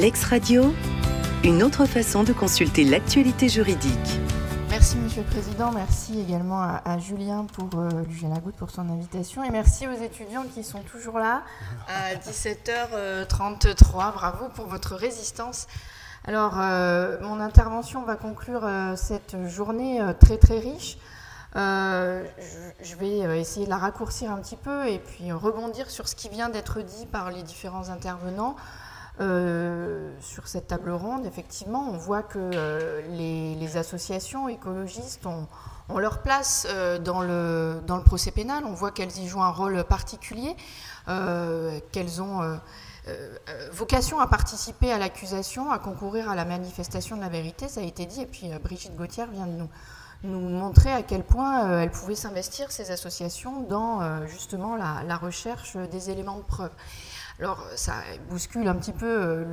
Lex Radio, une autre façon de consulter l'actualité juridique. Merci Monsieur le Président, merci également à, Julien pour euh, pour son invitation et merci aux étudiants qui sont toujours là à 17h33. Bravo pour votre résistance. Alors, euh, mon intervention va conclure euh, cette journée euh, très très riche. je, vais essayer de la raccourcir un petit peu et puis rebondir sur ce qui vient d'être dit par les différents intervenants. Sur cette table ronde, effectivement, on voit que les, associations écologistes ont, leur place dans, le, dans le procès pénal. On voit qu'elles y jouent un rôle particulier, qu'elles ont euh, euh, vocation à participer à l'accusation, à concourir à la manifestation de la vérité, ça a été dit, et puis euh, Brigitte Gauthier vient de nous, montrer à quel point elle pouvait s'investir, ces associations, dans justement la, recherche des éléments de preuve. Alors ça bouscule un petit peu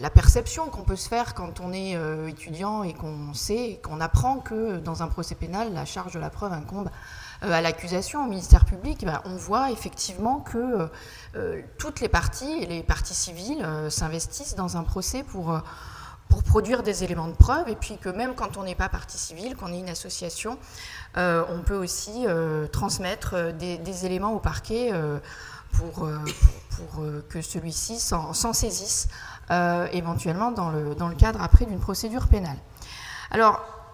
la, perception qu'on peut se faire quand on est étudiant et qu'on sait, qu'on apprend que dans un procès pénal, la charge de la preuve incombe euh, à l'accusation, au ministère public, ben, on voit effectivement que euh, euh, toutes les parties, les parties civiles, s'investissent dans un procès pour produire des éléments de preuve, et puis que même quand on n'est pas partie civile, qu'on est une association, on peut aussi transmettre des, éléments au parquet pour, pour, que celui-ci s'en saisisse éventuellement dans le, cadre après d'une procédure pénale.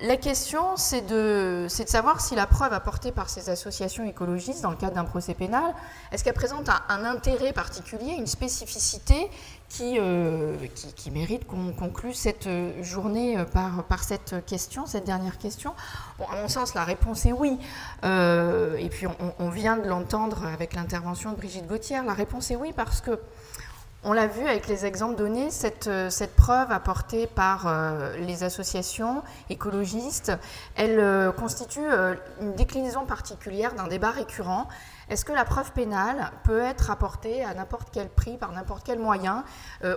La question, c'est de, savoir si la preuve apportée par ces associations écologistes dans le cadre d'un procès pénal, est-ce qu'elle présente un, intérêt particulier, une spécificité qui, euh, mérite qu'on conclue cette journée euh, par, cette question, cette dernière question? Bon, à mon sens, la réponse est oui. Euh, et puis, on, on vient de l'entendre avec l'intervention de Brigitte Gauthier. La réponse est oui parce que on l'a vu avec les exemples donnés, cette, euh, preuve apportée par euh, les associations écologistes, elle euh, constitue une déclinaison particulière d'un débat récurrent. Est-ce que la preuve pénale peut être apportée à n'importe quel prix, par n'importe quel moyen,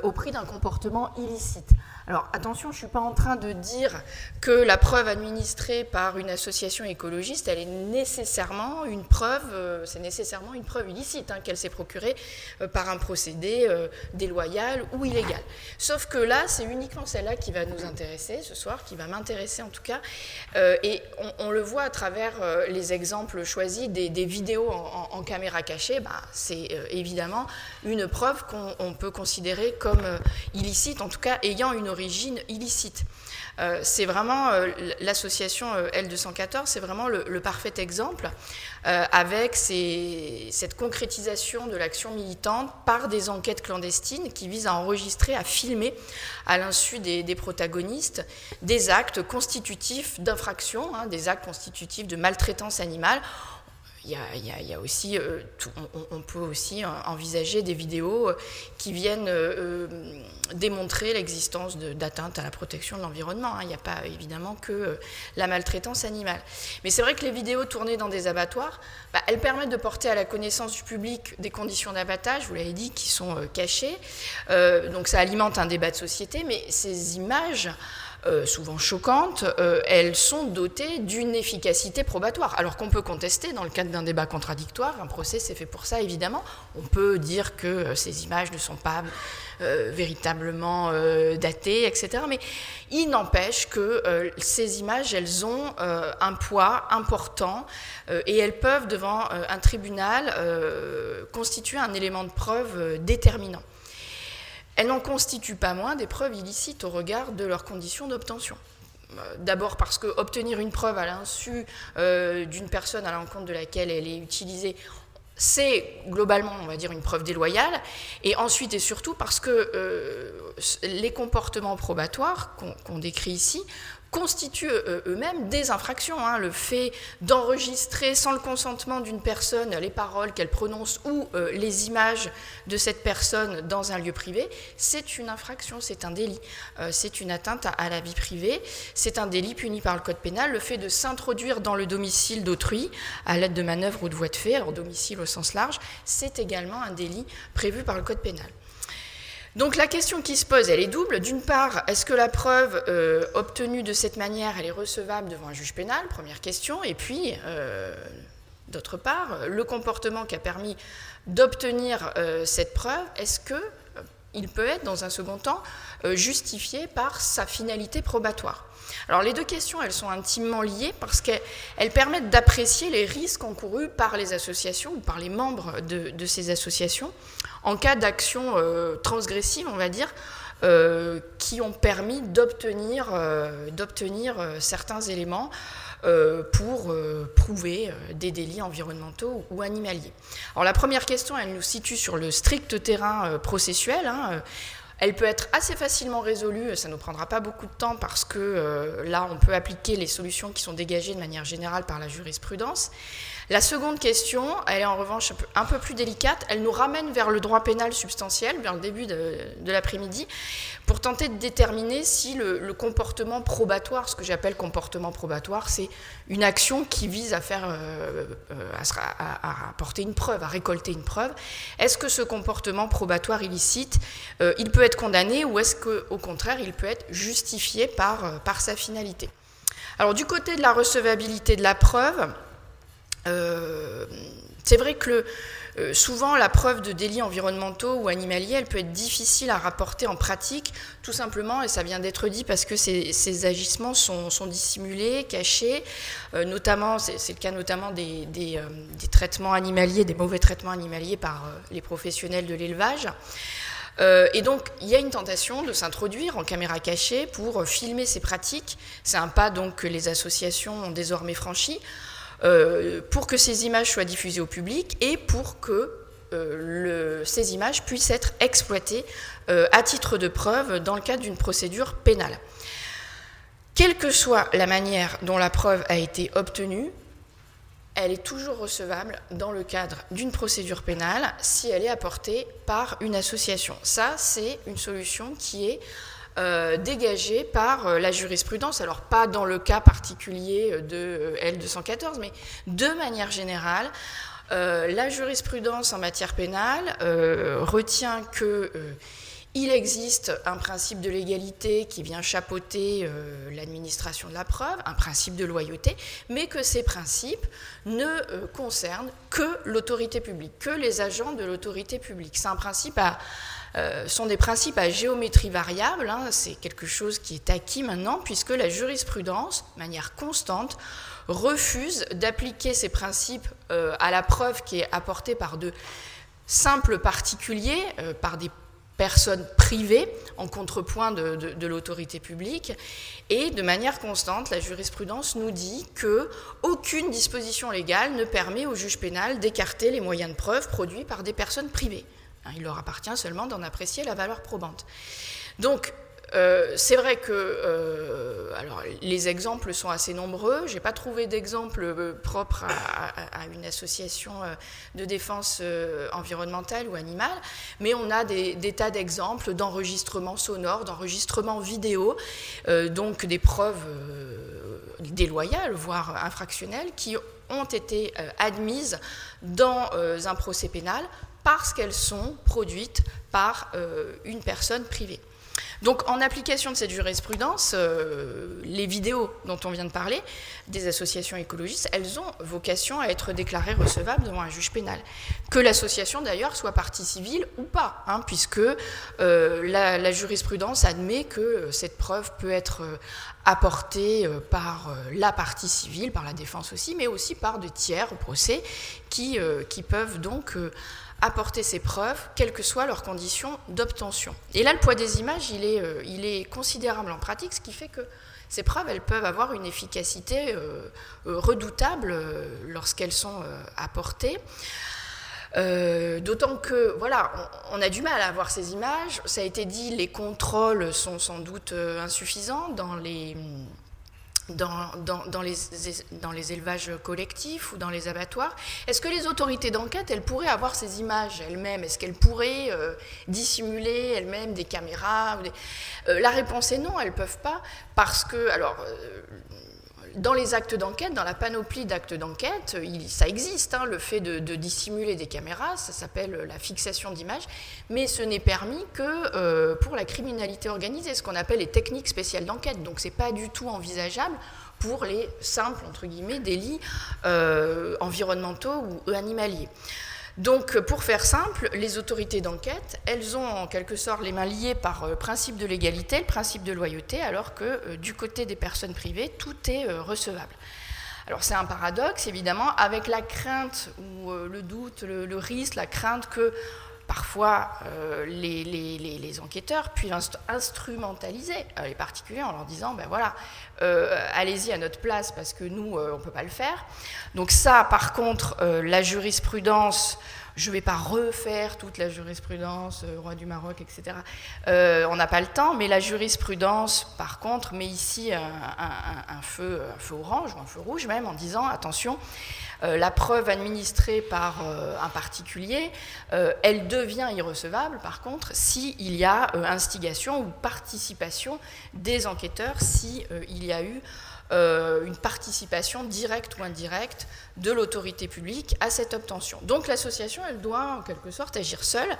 au prix d'un comportement illicite? Alors attention, je ne suis pas en train de dire que la preuve administrée par une association écologiste, elle est nécessairement une preuve, euh, c'est nécessairement une preuve illicite hein, qu'elle s'est procurée euh, par un procédé euh, déloyal ou illégal. Sauf que là, c'est uniquement celle-là qui va nous intéresser ce soir, qui va m'intéresser en tout cas, et on, le voit à travers les exemples choisis des, vidéos en, caméra cachée. Bah, c'est évidemment une preuve qu'on peut considérer comme illicite, en tout cas ayant une illicite. Euh, c'est vraiment euh, l'association euh, L214, c'est vraiment le, parfait exemple avec cette concrétisation de l'action militante par des enquêtes clandestines qui visent à enregistrer, à filmer à l'insu des, protagonistes des actes constitutifs d'infraction, hein, des actes constitutifs de maltraitance animale il y, a, aussi, euh, on, peut aussi envisager des vidéos euh, qui viennent euh, démontrer l'existence d'atteintes à la protection de l'environnement. Hein. Il n'y a pas évidemment que la maltraitance animale. Mais c'est vrai que les vidéos tournées dans des abattoirs, bah, elles permettent de porter à la connaissance du public des conditions d'abattage, vous l'avez dit, qui sont cachées. donc ça alimente un débat de société, mais ces images euh, souvent choquantes, euh, elles sont dotées d'une efficacité probatoire. Alors qu'on peut contester dans le cadre d'un débat contradictoire, un procès c'est fait pour ça évidemment. On peut dire que euh, ces images ne sont pas véritablement datées, etc. Mais il n'empêche que ces images, elles ont un poids important et elles peuvent, devant un tribunal, constituer un élément de preuve déterminant elles n'en constituent pas moins des preuves illicites au regard de leurs conditions d'obtention. Euh, d'abord parce que obtenir une preuve à l'insu euh, d'une personne à l'encontre de laquelle elle est utilisée, c'est globalement, on va dire, une preuve déloyale. Et ensuite et surtout parce que euh, les comportements probatoires qu'on décrit ici constituent euh, eux-mêmes des infractions. Hein. Le fait d'enregistrer sans le consentement d'une personne les paroles qu'elle prononce ou euh, les images de cette personne dans un lieu privé, c'est une infraction, c'est un délit. Euh, c'est une atteinte à, la vie privée, c'est un délit puni par le Code pénal. Le fait de s'introduire dans le domicile d'autrui à l'aide de manœuvres ou de voies de fait, alors domicile au sens large, c'est également un délit prévu par le Code pénal. Donc la question qui se pose, elle est double. D'une part, est-ce que la preuve euh, obtenue de cette manière, elle est recevable devant un juge pénal? Première question. Et puis, euh, d'autre part, le comportement qui a permis d'obtenir euh, cette preuve, est-ce que il peut être, dans un second temps, justifié par sa finalité probatoire. Alors les deux questions, elles sont intimement liées parce qu'elles permettent d'apprécier les risques encourus par les associations ou par les membres de, ces associations en cas d'action euh, transgressive, on va dire, euh, qui ont permis d'obtenir euh, certains éléments pour prouver des délits environnementaux ou animaliers. Alors la première question, elle nous situe sur le strict terrain processuel. Hein, elle peut être assez facilement résolue, ça ne nous prendra pas beaucoup de temps parce que euh, là, on peut appliquer les solutions qui sont dégagées de manière générale par la jurisprudence. La seconde question, elle est en revanche un peu, plus délicate, elle nous ramène vers le droit pénal substantiel, vers le début de, l'après-midi, pour tenter de déterminer si le, comportement probatoire, ce que j'appelle comportement probatoire, c'est une action qui vise à faire, euh, euh, à, apporter une preuve, à récolter une preuve. Est-ce que ce comportement probatoire illicite, euh, il peut être condamné ou est-ce qu'au contraire, il peut être justifié par, sa finalité? Alors du côté de la recevabilité de la preuve, c'est vrai que euh, souvent la preuve de délits environnementaux ou animaliers, elle peut être difficile à rapporter en pratique, tout simplement, et ça vient d'être dit, parce que ces, agissements sont, dissimulés, cachés, euh, c'est le cas notamment des, traitements animaliers, des mauvais traitements animaliers par les professionnels de l'élevage. et donc, il y a une tentation de s'introduire en caméra cachée pour filmer ces pratiques. C'est un pas donc que les associations ont désormais franchi. Euh, pour que ces images soient diffusées au public et pour que euh, ces images puissent être exploitées euh, à titre de preuve dans le cadre d'une procédure pénale. Quelle que soit la manière dont la preuve a été obtenue, elle est toujours recevable dans le cadre d'une procédure pénale si elle est apportée par une association. Ça, c'est une solution qui est euh, dégagée par euh, la jurisprudence, alors pas dans le cas particulier de euh, L214, mais de manière générale, la jurisprudence en matière pénale retient que il existe un principe de légalité qui vient chapeauter l'administration de la preuve, un principe de loyauté, mais que ces principes ne concernent que l'autorité publique, que les agents de l'autorité publique. C'est un principe à, euh, sont des principes à géométrie variable. Hein. c'est quelque chose qui est acquis maintenant, puisque la jurisprudence, de manière constante, refuse d'appliquer ces principes euh, à la preuve qui est apportée par de simples particuliers, euh, par des personnes privées, en contrepoint de, l'autorité publique. Et de manière constante, la jurisprudence nous dit que aucune disposition légale ne permet au juge pénal d'écarter les moyens de preuve produits par des personnes privées. Hein, il leur appartient seulement d'en apprécier la valeur probante. Donc, euh, c'est vrai que euh, les exemples sont assez nombreux. Je n'ai pas trouvé d'exemple euh, propre à, une association de défense environnementale ou animale, mais on a des tas d'exemples d'enregistrements sonores, d'enregistrements vidéo, donc des preuves déloyales, voire infractionnelles, qui ont été admises dans un procès pénal parce qu'elles sont produites par euh, une personne privée. Donc en application de cette jurisprudence, euh, les vidéos dont on vient de parler, des associations écologistes, elles ont vocation à être déclarées recevables devant un juge pénal. Que l'association d'ailleurs soit partie civile ou pas, hein, puisque euh, la, jurisprudence admet que cette preuve peut être apportée par la partie civile, par la défense aussi, mais aussi par de tiers au procès qui, qui peuvent donc apporter ces preuves, quelles que soient leurs conditions d'obtention. Et là, le poids des images, il est, euh, il est considérable en pratique, ce qui fait que ces preuves, elles peuvent avoir une efficacité euh, euh, redoutable lorsqu'elles sont apportées. D'autant que, voilà, on, a du mal à avoir ces images. Ça a été dit, les contrôles sont sans doute insuffisants dans les dans, dans, les, dans, les, élevages collectifs ou dans les abattoirs. Est-ce que les autorités d'enquête, elles pourraient avoir ces images elles-mêmes? Est-ce qu'elles pourraient euh, dissimuler elles-mêmes des caméras euh, La réponse est non, elles ne peuvent pas, parce que, alors, euh, dans les actes d'enquête, dans la panoplie d'actes d'enquête, ça existe, hein, le fait de, dissimuler des caméras, ça s'appelle la fixation d'images, mais ce n'est permis que euh, pour la criminalité organisée, ce qu'on appelle les techniques spéciales d'enquête. Donc ce n'est pas du tout envisageable pour les simples, entre délits euh, environnementaux ou animaliers. Donc, pour faire simple, les autorités d'enquête, elles ont en quelque sorte les mains liées par le principe de légalité, le principe de loyauté, alors que du côté des personnes privées, tout est recevable. Alors c'est un paradoxe, évidemment, avec la crainte ou le doute, le, risque, la crainte que parfois euh, les, enquêteurs puissent instrumentaliser euh, les particuliers en leur disant ben voilà, euh, allez-y à notre place parce que nous, on ne peut pas le faire. Donc ça, par contre, la jurisprudence je ne vais pas refaire toute la jurisprudence, roi du Maroc, etc. on n'a pas le temps, mais la jurisprudence, par contre, met ici un, feu, orange ou un feu rouge même en disant attention, euh, la preuve administrée par euh, un particulier, euh, elle devient irrecevable par contre s'il y a instigation ou participation des enquêteurs, s'il il y a eu une participation directe ou indirecte de l'autorité publique à cette obtention. Donc l'association, elle doit en quelque sorte agir seule,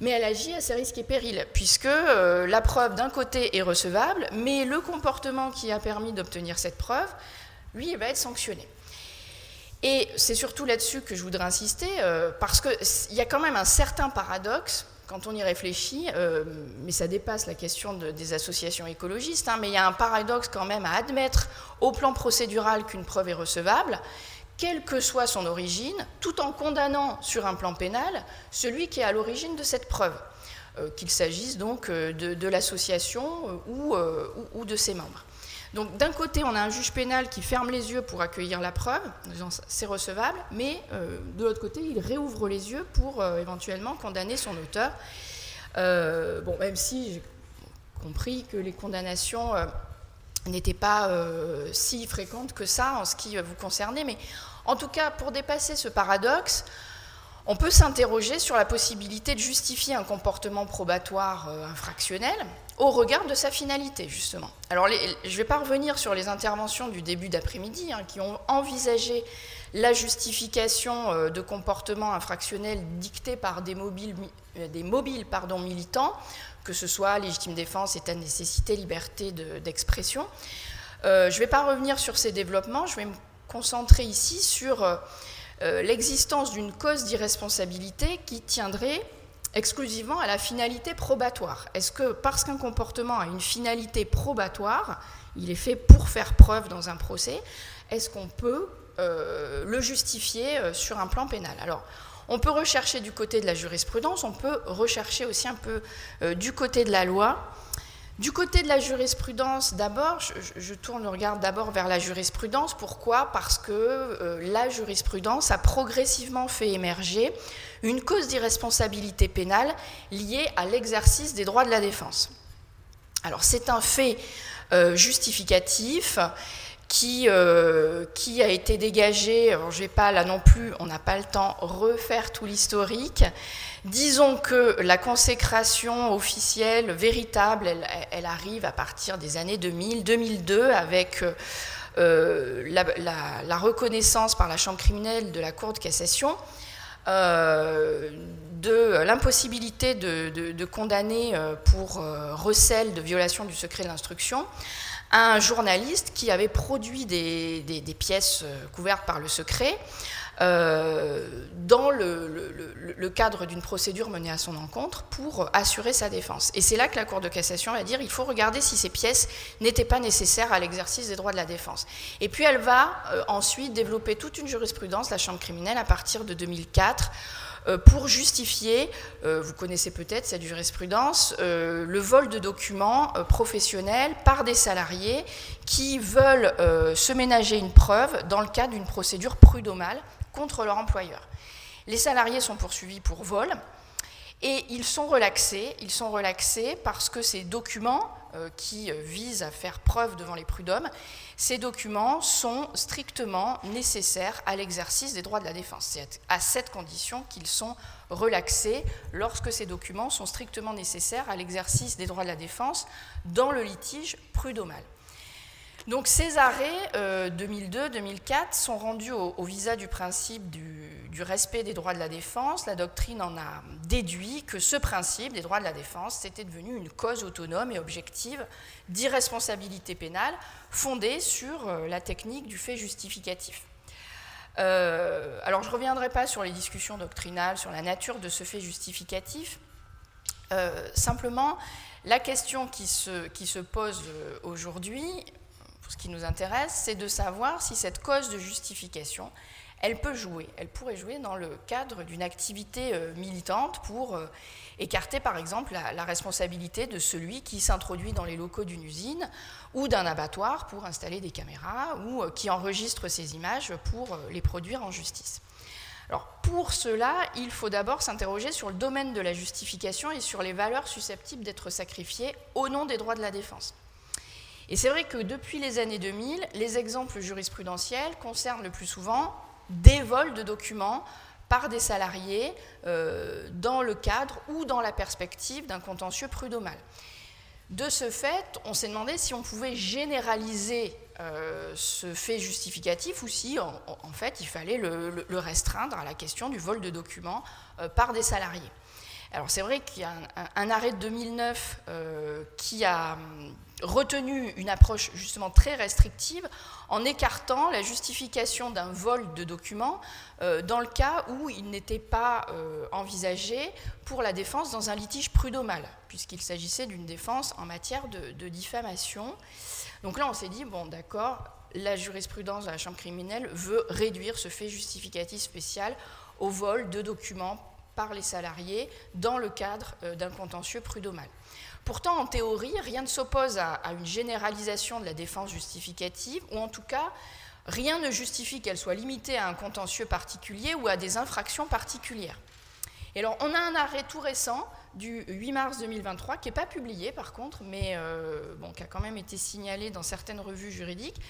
mais elle agit à ses risques et périls, puisque la preuve d'un côté est recevable, mais le comportement qui a permis d'obtenir cette preuve, lui, va être sanctionné. Et c'est surtout là-dessus que je voudrais insister, euh, parce qu'il y a quand même un certain paradoxe quand on y réfléchit, euh, mais ça dépasse la question des associations écologistes, hein, mais il y a un paradoxe quand même à admettre au plan procédural qu'une preuve est recevable, quelle que soit son origine, tout en condamnant sur un plan pénal celui qui est à l'origine de cette preuve, euh, qu'il s'agisse donc de, l'association ou de ses membres. Donc d'un côté, on a un juge pénal qui ferme les yeux pour accueillir la preuve, c'est recevable, mais euh, de l'autre côté, il réouvre les yeux pour euh, éventuellement condamner son auteur. Euh, bon, même si j'ai compris que les condamnations n'étaient pas si fréquentes que ça en ce qui vous concernait, mais en tout cas, pour dépasser ce paradoxe, on peut s'interroger sur la possibilité de justifier un comportement probatoire infractionnel au regard de sa finalité, justement. Alors, je ne vais pas revenir sur les interventions du début d'après-midi hein, qui ont envisagé la justification euh, de comportements infractionnels dictés par des mobiles, euh, des mobiles pardon, militants, que ce soit légitime défense, état de nécessité, liberté d'expression. je ne vais pas revenir sur ces développements, je vais me concentrer ici sur euh, l'existence d'une cause d'irresponsabilité qui tiendrait exclusivement à la finalité probatoire. Est-ce que parce qu'un comportement a une finalité probatoire, il est fait pour faire preuve dans un procès, est-ce qu'on peut euh, le justifier euh, sur un plan pénal? Alors, on peut rechercher du côté de la jurisprudence, on peut rechercher aussi un peu du côté de la loi. Du côté de la jurisprudence, d'abord, je, tourne le regard d'abord vers la jurisprudence. Pourquoi? Parce que euh, la jurisprudence a progressivement fait émerger une cause d'irresponsabilité pénale liée à l'exercice des droits de la défense. Alors c'est un fait euh, justificatif qui, euh, qui a été dégagé, alors vais pas là non plus, on n'a pas le temps, refaire tout l'historique, Disons que la consécration officielle, véritable, elle, arrive à partir des années 2000, 2002, avec euh, la, reconnaissance par la Chambre criminelle de la Cour de cassation euh, de l'impossibilité de, condamner euh, pour recel de violation du secret de l'instruction un journaliste qui avait produit des pièces couvertes par le secret euh, dans le, cadre d'une procédure menée à son encontre pour assurer sa défense. Et c'est là que la Cour de cassation va dire il faut regarder si ces pièces n'étaient pas nécessaires à l'exercice des droits de la défense. Et puis elle va euh, ensuite développer toute une jurisprudence, la Chambre criminelle, à partir de 2004 euh, pour justifier, vous connaissez peut-être cette jurisprudence, le vol de documents professionnels par des salariés qui veulent se ménager une preuve dans le cadre d'une procédure prud'homale contre leur employeur. Les salariés sont poursuivis pour vol et ils sont relaxés. Ils sont relaxés parce que ces documents euh, qui euh, visent à faire preuve devant les prud'hommes, ces documents sont strictement nécessaires à l'exercice des droits de la défense. C'est à cette condition qu'ils sont relaxés lorsque ces documents sont strictement nécessaires à l'exercice des droits de la défense dans le litige prud'homal. Donc ces arrêts 2002-2004 euh, sont rendus au, visa du principe du, respect des droits de la défense. La doctrine en a déduit que ce principe des droits de la défense était devenu une cause autonome et objective d'irresponsabilité pénale fondée sur euh, la technique du fait justificatif. alors je ne reviendrai pas sur les discussions doctrinales, sur la nature de ce fait justificatif. simplement, la question qui se, qui se pose aujourd'hui, pour ce qui nous intéresse, c'est de savoir si cette cause de justification, elle peut jouer, elle pourrait jouer dans le cadre d'une activité euh, militante pour euh, écarter par exemple la, responsabilité de celui qui s'introduit dans les locaux d'une usine ou d'un abattoir pour installer des caméras ou euh, qui enregistre ces images pour les produire en justice. Alors pour cela, il faut d'abord s'interroger sur le domaine de la justification et sur les valeurs susceptibles d'être sacrifiées au nom des droits de la défense. Et c'est vrai que depuis les années 2000, les exemples jurisprudentiels concernent le plus souvent des vols de documents par des salariés euh, dans le cadre ou dans la perspective d'un contentieux prud'homal. De ce fait, on s'est demandé si on pouvait généraliser euh, ce fait justificatif ou si, en, fait, il fallait le, restreindre à la question du vol de documents euh, par des salariés. Alors c'est vrai qu'il y a un, arrêt de 2009 qui a hum, retenu une approche justement très restrictive en écartant la justification d'un vol de documents euh, dans le cas où il n'était pas euh, envisagé pour la défense dans un litige prud'homal, puisqu'il s'agissait d'une défense en matière de, diffamation. Donc là, on s'est dit, bon d'accord, la jurisprudence de la Chambre criminelle veut réduire ce fait justificatif spécial au vol de documents par les salariés dans le cadre euh, d'un contentieux prud'homal. Pourtant, en théorie, rien ne s'oppose à, une généralisation de la défense justificative, ou en tout cas, rien ne justifie qu'elle soit limitée à un contentieux particulier ou à des infractions particulières. Et alors, on a un arrêt tout récent du 8 mars 2023, qui n'est pas publié par contre, mais euh, bon, qui a quand même été signalé dans certaines revues juridiques,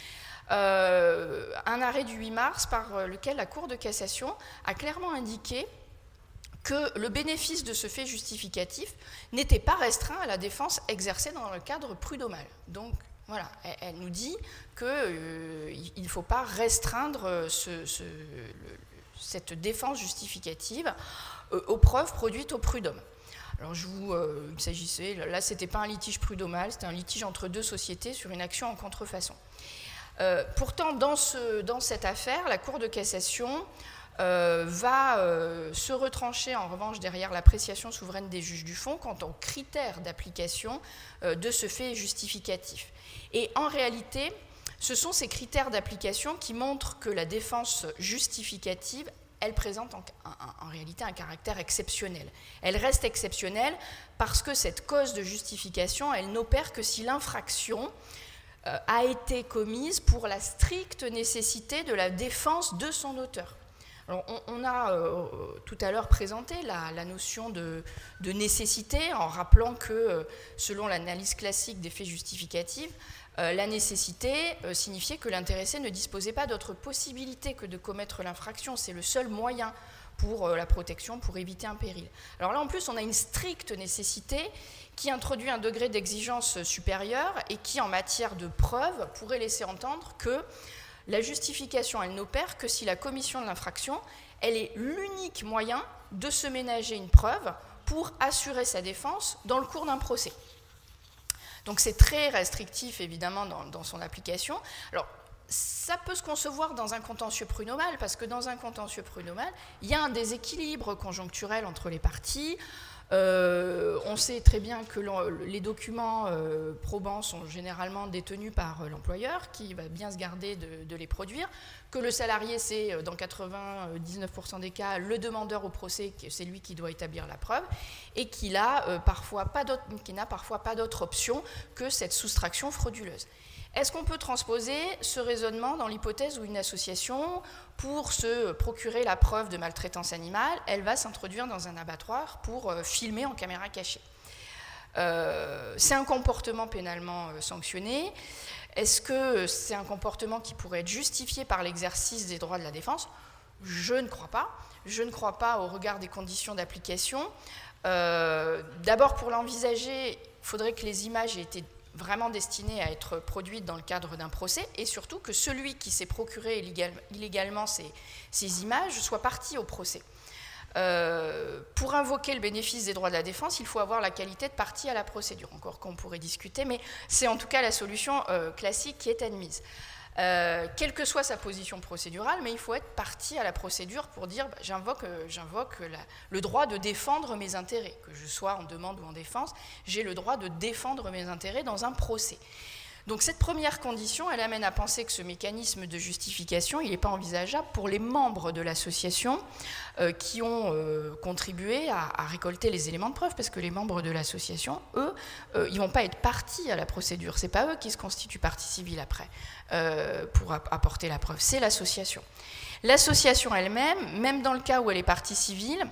euh, un arrêt du 8 mars par lequel la Cour de cassation a clairement indiqué que le bénéfice de ce fait justificatif n'était pas restreint à la défense exercée dans le cadre prud'homal. Donc voilà, elle, nous dit qu'il euh, ne faut pas restreindre euh, cette défense justificative euh, aux preuves produites au prud'homme. Alors je vous, il s'agissait, là c'était pas un litige prud'homal, c'était un litige entre deux sociétés sur une action en contrefaçon. pourtant, dans, ce, dans, cette affaire, la Cour de cassation euh, va euh, se retrancher en revanche derrière l'appréciation souveraine des juges du fond quant aux critères d'application euh, de ce fait justificatif. Et en réalité, ce sont ces critères d'application qui montrent que la défense justificative, elle présente en, en, réalité un caractère exceptionnel. Elle reste exceptionnelle parce que cette cause de justification, elle n'opère que si l'infraction a été commise pour la stricte nécessité de la défense de son auteur on, a euh, tout à l'heure présenté la, notion de, nécessité en rappelant que, euh, selon l'analyse classique des faits justificatifs, euh, la nécessité signifiait que l'intéressé ne disposait pas d'autre possibilité que de commettre l'infraction. C'est le seul moyen pour la protection, pour éviter un péril. Alors là, en plus, on a une stricte nécessité qui introduit un degré d'exigence supérieur et qui, en matière de preuve, pourrait laisser entendre que la justification, elle n'opère que si la commission de l'infraction, elle est l'unique moyen de se ménager une preuve pour assurer sa défense dans le cours d'un procès. Donc c'est très restrictif, évidemment, dans, son application. Alors, ça peut se concevoir dans un contentieux prud'homal, parce que dans un contentieux prud'homal, il y a un déséquilibre conjoncturel entre les parties. Euh, on sait très bien que les documents euh, probants sont généralement détenus par euh, l'employeur qui va bien se garder de, les produire, que le salarié c'est dans 99% des cas le demandeur au procès, c'est lui qui doit établir la preuve, et qu'il n'a parfois pas d'autre option que cette soustraction frauduleuse. Est-ce qu'on peut transposer ce raisonnement dans l'hypothèse où une association, pour se procurer la preuve de maltraitance animale, elle va s'introduire dans un abattoir pour euh, filmer en caméra cachée? Euh, C'est un comportement pénalement euh, sanctionné. Est-ce que c'est un comportement qui pourrait être justifié par l'exercice des droits de la défense? Je ne crois pas. Je ne crois pas au regard des conditions d'application. D'abord, pour l'envisager, il faudrait que les images aient été vraiment destinées à être produites dans le cadre d'un procès, et surtout que celui qui s'est procuré illégalement ces, ces, images soit parti au procès. Euh, pour invoquer le bénéfice des droits de la défense, il faut avoir la qualité de partie à la procédure, encore qu'on pourrait discuter, mais c'est en tout cas la solution euh, classique qui est admise. Euh, quelle que soit sa position procédurale, mais il faut être parti à la procédure pour dire bah, j'invoque, j'invoque le droit de défendre mes intérêts, que je sois en demande ou en défense, j'ai le droit de défendre mes intérêts dans un procès. Donc cette première condition, elle amène à penser que ce mécanisme de justification, il n'est pas envisageable pour les membres de l'association euh, qui ont euh, contribué à, récolter les éléments de preuve, parce que les membres de l'association, eux, euh, ils vont pas être partis à la procédure. Ce n'est pas eux qui se constituent partie civile après pour apporter la preuve, c'est l'association. L'association elle-même, même dans le cas où elle est partie civile,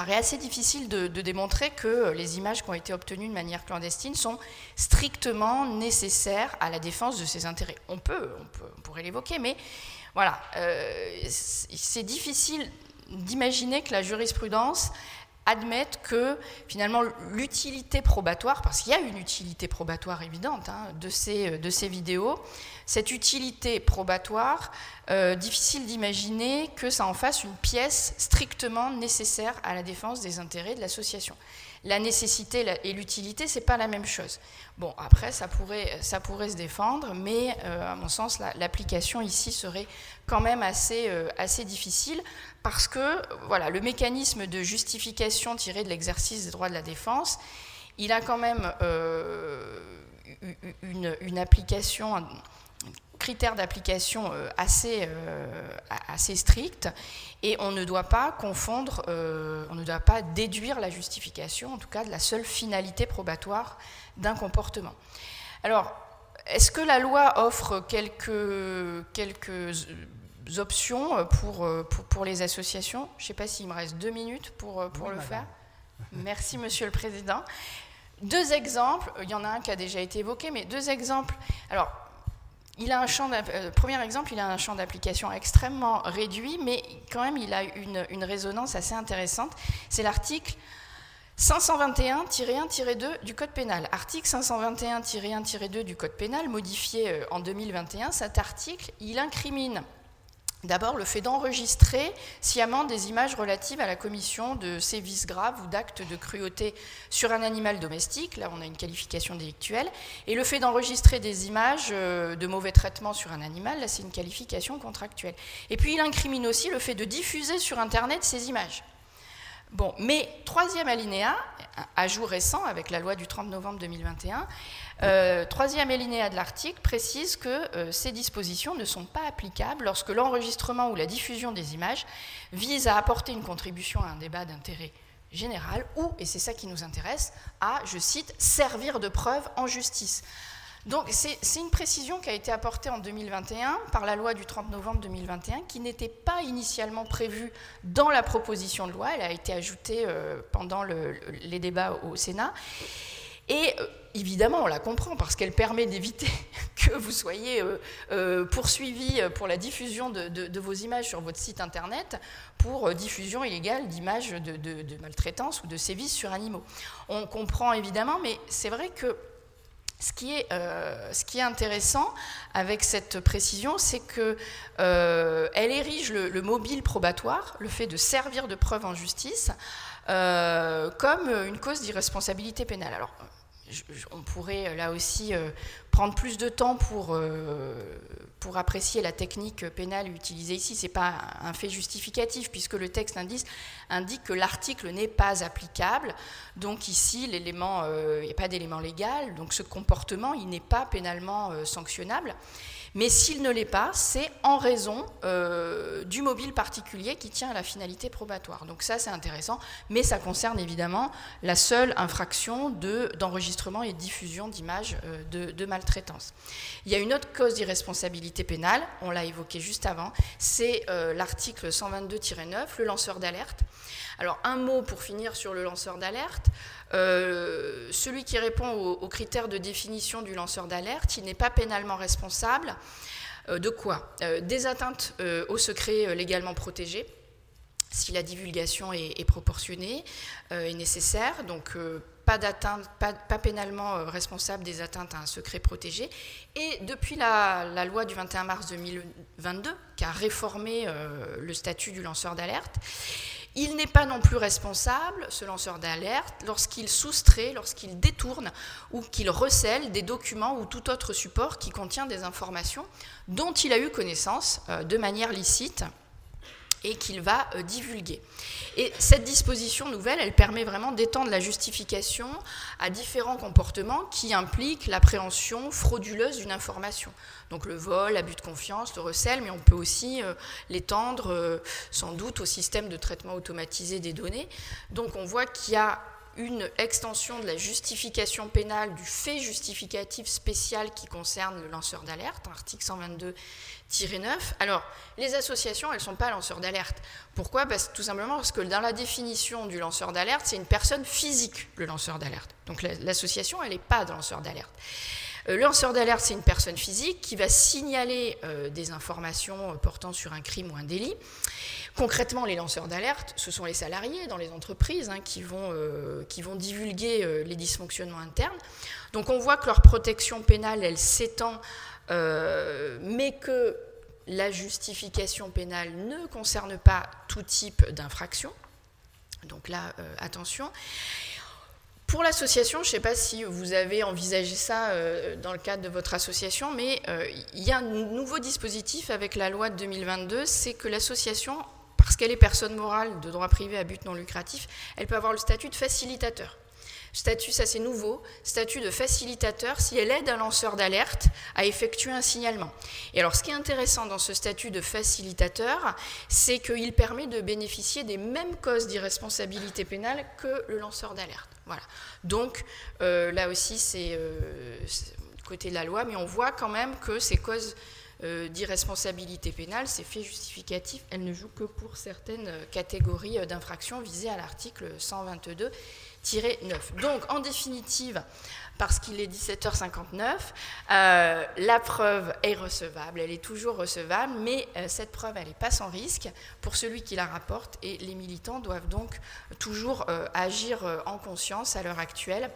paraît assez difficile de, démontrer que les images qui ont été obtenues de manière clandestine sont strictement nécessaires à la défense de ses intérêts. On peut, on, pourrait l'évoquer, mais voilà, euh, c'est difficile d'imaginer que la jurisprudence admette que finalement l'utilité probatoire, parce qu'il y a une utilité probatoire évidente hein, de, ces, de ces vidéos, cette utilité probatoire, euh, difficile d'imaginer que ça en fasse une pièce strictement nécessaire à la défense des intérêts de l'association. La nécessité et l'utilité, c'est pas la même chose. Bon, après, ça pourrait, ça pourrait se défendre, mais euh, à mon sens, l'application ici serait quand même assez, euh, assez difficile parce que voilà, le mécanisme de justification tiré de l'exercice des droits de la défense, il a quand même une, une, application critères d'application euh, assez, euh, assez stricts et on ne doit pas confondre, euh, on ne doit pas déduire la justification, en tout cas de la seule finalité probatoire d'un comportement. Alors, est-ce que la loi offre quelques, quelques options pour, pour, les associations? Je ne sais pas s'il me reste deux minutes pour, pour le faire. Merci, Monsieur le Président. Deux exemples, il y en a un qui a déjà été évoqué, mais deux exemples. Alors, il a un champ euh, premier exemple, il a un champ d'application extrêmement réduit, mais quand même il a une, résonance assez intéressante. C'est l'article 521-1-2 du Code pénal. Article 521-1-2 du Code pénal, modifié euh, en 2021, cet article, il incrimine D'abord, le fait d'enregistrer sciemment des images relatives à la commission de sévices graves ou d'actes de cruauté sur un animal domestique, là on a une qualification délictuelle, et le fait d'enregistrer des images euh, de mauvais traitement sur un animal, là c'est une qualification contractuelle. Et puis il incrimine aussi le fait de diffuser sur Internet ces images. Bon, mais troisième alinéa, ajout récent avec la loi du 30 novembre 2021, euh, troisième alinéa de l'article précise que euh, ces dispositions ne sont pas applicables lorsque l'enregistrement ou la diffusion des images vise à apporter une contribution à un débat d'intérêt général ou, et c'est ça qui nous intéresse, à, je cite, servir de preuve en justice. Donc c'est une précision qui a été apportée en 2021 par la loi du 30 novembre 2021 qui n'était pas initialement prévue dans la proposition de loi, elle a été ajoutée euh, pendant les débats au Sénat. Et euh, évidemment, on la comprend parce qu'elle permet d'éviter que vous soyez euh, poursuivi pour la diffusion de, vos images sur votre site internet pour diffusion illégale d'images de, de, maltraitance ou de sévices sur animaux. On comprend évidemment, mais c'est vrai que ce qui, est, euh, ce qui est intéressant avec cette précision, c'est qu'elle euh, érige le, mobile probatoire, le fait de servir de preuve en justice, euh, comme une cause d'irresponsabilité pénale. On pourrait là aussi prendre plus de temps pour, pour apprécier la technique pénale utilisée ici. Ce n'est pas un fait justificatif, puisque le texte indique, que l'article n'est pas applicable. Donc ici, il n'y a pas d'élément légal, donc ce comportement, il n'est pas pénalement euh, sanctionnable. Mais s'il ne l'est pas, c'est en raison euh, du mobile particulier qui tient à la finalité probatoire. Donc ça, c'est intéressant, mais ça concerne évidemment la seule infraction d'enregistrement et de diffusion d'images euh, de, maltraitance. Il y a une autre cause d'irresponsabilité pénale, on l'a évoqué juste avant, c'est euh, l'article 122-9, le lanceur d'alerte. Alors un mot pour finir sur le lanceur d'alerte. Euh, celui qui répond aux, critères de définition du lanceur d'alerte, il n'est pas pénalement responsable. Euh, de quoi euh, Des atteintes au secret légalement protégé, si la divulgation est, proportionnée et nécessaire. Donc pas, pénalement responsable des atteintes à un secret protégé. Et depuis la loi du 21 mars 2022, qui a réformé le statut du lanceur d'alerte, Il n'est pas non plus responsable, ce lanceur d'alerte, lorsqu'il soustrait, lorsqu'il détourne ou qu'il recèle des documents ou tout autre support qui contient des informations dont il a eu connaissance euh, de manière licite et qu'il va euh, divulguer. Et cette disposition nouvelle, elle permet vraiment d'étendre la justification à différents comportements qui impliquent l'appréhension frauduleuse d'une information. Donc le vol, l'abus de confiance, le recel, mais on peut aussi euh, l'étendre euh, sans doute au système de traitement automatisé des données. Donc on voit qu'il y a une extension de la justification pénale du fait justificatif spécial qui concerne le lanceur d'alerte, article 122 9. Alors, les associations, elles ne sont pas lanceurs d'alerte. Pourquoi? Parce, Tout simplement parce que dans la définition du lanceur d'alerte, c'est une personne physique, le lanceur d'alerte. Donc l'association, elle n'est pas de lanceur d'alerte. Euh, le lanceur d'alerte, c'est une personne physique qui va signaler euh, des informations euh, portant sur un crime ou un délit. Concrètement, les lanceurs d'alerte, ce sont les salariés dans les entreprises hein, qui, vont, divulguer les dysfonctionnements internes. Donc on voit que leur protection pénale, elle s'étend euh, mais que la justification pénale ne concerne pas tout type d'infraction. Donc là, euh, attention. Pour l'association, je ne sais pas si vous avez envisagé ça euh, dans le cadre de votre association, mais il y a un nouveau dispositif avec la loi de 2022, c'est que l'association, parce qu'elle est personne morale de droit privé à but non lucratif, elle peut avoir le statut de facilitateur. Statut, ça c'est nouveau, statut de facilitateur si elle aide un lanceur d'alerte à effectuer un signalement. Et alors ce qui est intéressant dans ce statut de facilitateur, c'est qu'il permet de bénéficier des mêmes causes d'irresponsabilité pénale que le lanceur d'alerte. Voilà. Donc euh, là aussi c'est euh, côté de la loi, mais on voit quand même que ces causes euh, d'irresponsabilité pénale, ces faits justificatifs, elles ne jouent que pour certaines catégories d'infractions visées à l'article 122 donc, en définitive, parce qu'il est 17h59, euh, la preuve est recevable, elle est toujours recevable, mais euh, cette preuve, elle n'est pas sans risque pour celui qui la rapporte, et les militants doivent donc toujours euh, agir en conscience à l'heure actuelle.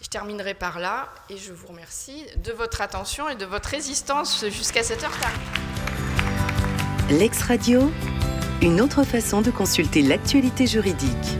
Je terminerai par là, et je vous remercie de votre attention et de votre résistance jusqu'à cette heure L'ex-radio, une autre façon de consulter l'actualité juridique.